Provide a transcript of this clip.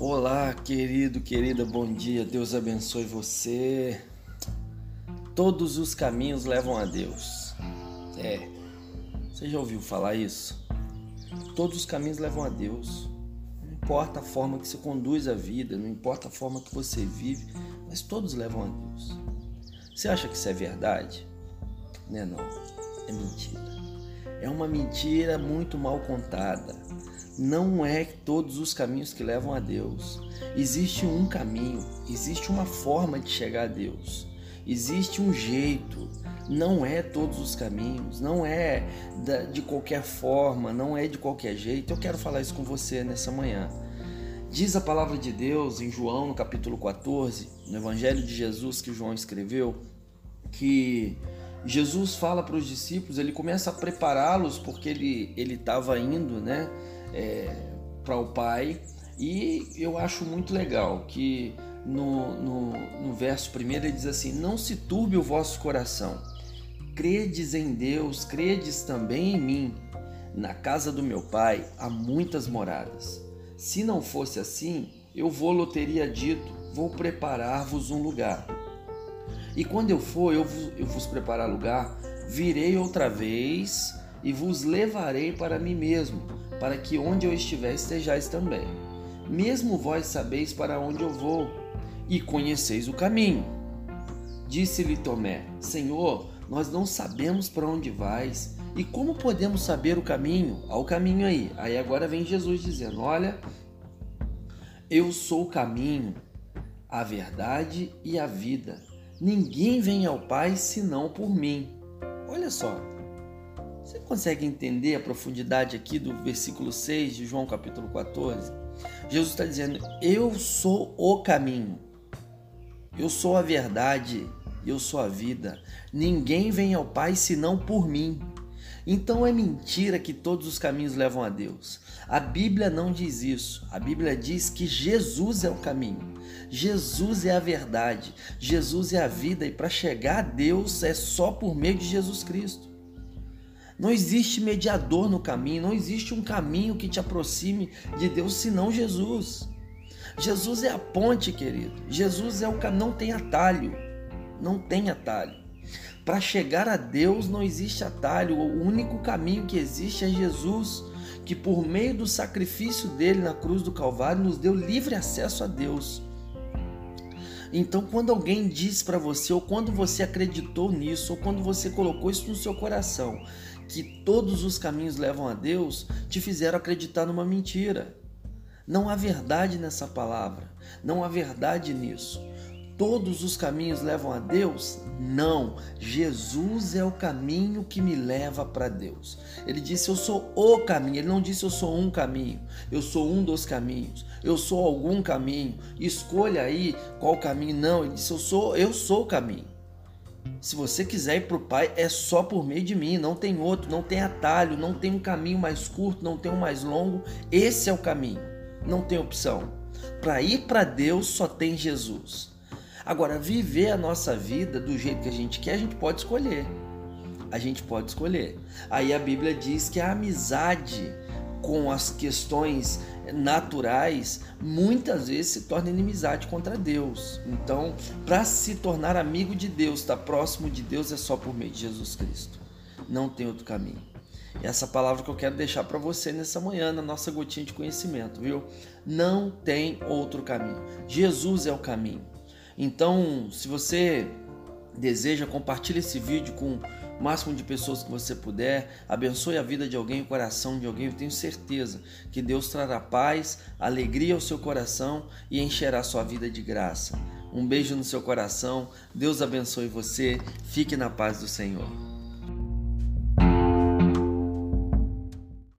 Olá, querido, querida, bom dia. Deus abençoe você. Todos os caminhos levam a Deus. É. Você já ouviu falar isso? Todos os caminhos levam a Deus. Não importa a forma que você conduz a vida, não importa a forma que você vive, mas todos levam a Deus. Você acha que isso é verdade? Não é não. É mentira. É uma mentira muito mal contada não é todos os caminhos que levam a Deus. Existe um caminho, existe uma forma de chegar a Deus. Existe um jeito, não é todos os caminhos, não é de qualquer forma, não é de qualquer jeito. Eu quero falar isso com você nessa manhã. Diz a palavra de Deus em João, no capítulo 14, no Evangelho de Jesus que João escreveu, que Jesus fala para os discípulos, ele começa a prepará-los porque ele ele estava indo, né? É, para o Pai. E eu acho muito legal que no, no, no verso primeiro ele diz assim: Não se turbe o vosso coração, credes em Deus, credes também em mim. Na casa do meu pai há muitas moradas. Se não fosse assim, eu vou-lhe teria dito: Vou preparar-vos um lugar. E quando eu for, eu vos, eu vos preparar lugar, virei outra vez e vos levarei para mim mesmo, para que onde eu estiver estejais também. Mesmo vós sabeis para onde eu vou, e conheceis o caminho. Disse-lhe Tomé: Senhor, nós não sabemos para onde vais, e como podemos saber o caminho? Ao caminho aí. Aí agora vem Jesus dizendo: Olha, eu sou o caminho, a verdade e a vida. Ninguém vem ao Pai senão por mim. Olha só, você consegue entender a profundidade aqui do versículo 6 de João capítulo 14? Jesus está dizendo: Eu sou o caminho, eu sou a verdade, eu sou a vida. Ninguém vem ao Pai senão por mim. Então é mentira que todos os caminhos levam a Deus. A Bíblia não diz isso. A Bíblia diz que Jesus é o caminho. Jesus é a verdade. Jesus é a vida e para chegar a Deus é só por meio de Jesus Cristo. Não existe mediador no caminho, não existe um caminho que te aproxime de Deus senão Jesus. Jesus é a ponte, querido. Jesus é o caminho, não tem atalho. Não tem atalho. Para chegar a Deus não existe atalho. O único caminho que existe é Jesus, que por meio do sacrifício dele na cruz do Calvário nos deu livre acesso a Deus. Então, quando alguém diz para você, ou quando você acreditou nisso, ou quando você colocou isso no seu coração, que todos os caminhos levam a Deus, te fizeram acreditar numa mentira. Não há verdade nessa palavra, não há verdade nisso. Todos os caminhos levam a Deus? Não. Jesus é o caminho que me leva para Deus. Ele disse: Eu sou o caminho. Ele não disse: Eu sou um caminho. Eu sou um dos caminhos. Eu sou algum caminho. Escolha aí qual caminho. Não. Ele disse: Eu sou, eu sou o caminho. Se você quiser ir para o Pai, é só por meio de mim, não tem outro, não tem atalho, não tem um caminho mais curto, não tem um mais longo. Esse é o caminho, não tem opção. Para ir para Deus só tem Jesus. Agora, viver a nossa vida do jeito que a gente quer, a gente pode escolher. A gente pode escolher. Aí a Bíblia diz que a amizade com as questões naturais, muitas vezes se torna inimizade contra Deus. Então, para se tornar amigo de Deus, estar tá próximo de Deus, é só por meio de Jesus Cristo. Não tem outro caminho. E essa palavra que eu quero deixar para você nessa manhã, na nossa gotinha de conhecimento, viu? Não tem outro caminho. Jesus é o caminho. Então, se você deseja, compartilhe esse vídeo com o máximo de pessoas que você puder, abençoe a vida de alguém, o coração de alguém. Eu tenho certeza que Deus trará paz, alegria ao seu coração e encherá sua vida de graça. Um beijo no seu coração, Deus abençoe você, fique na paz do Senhor.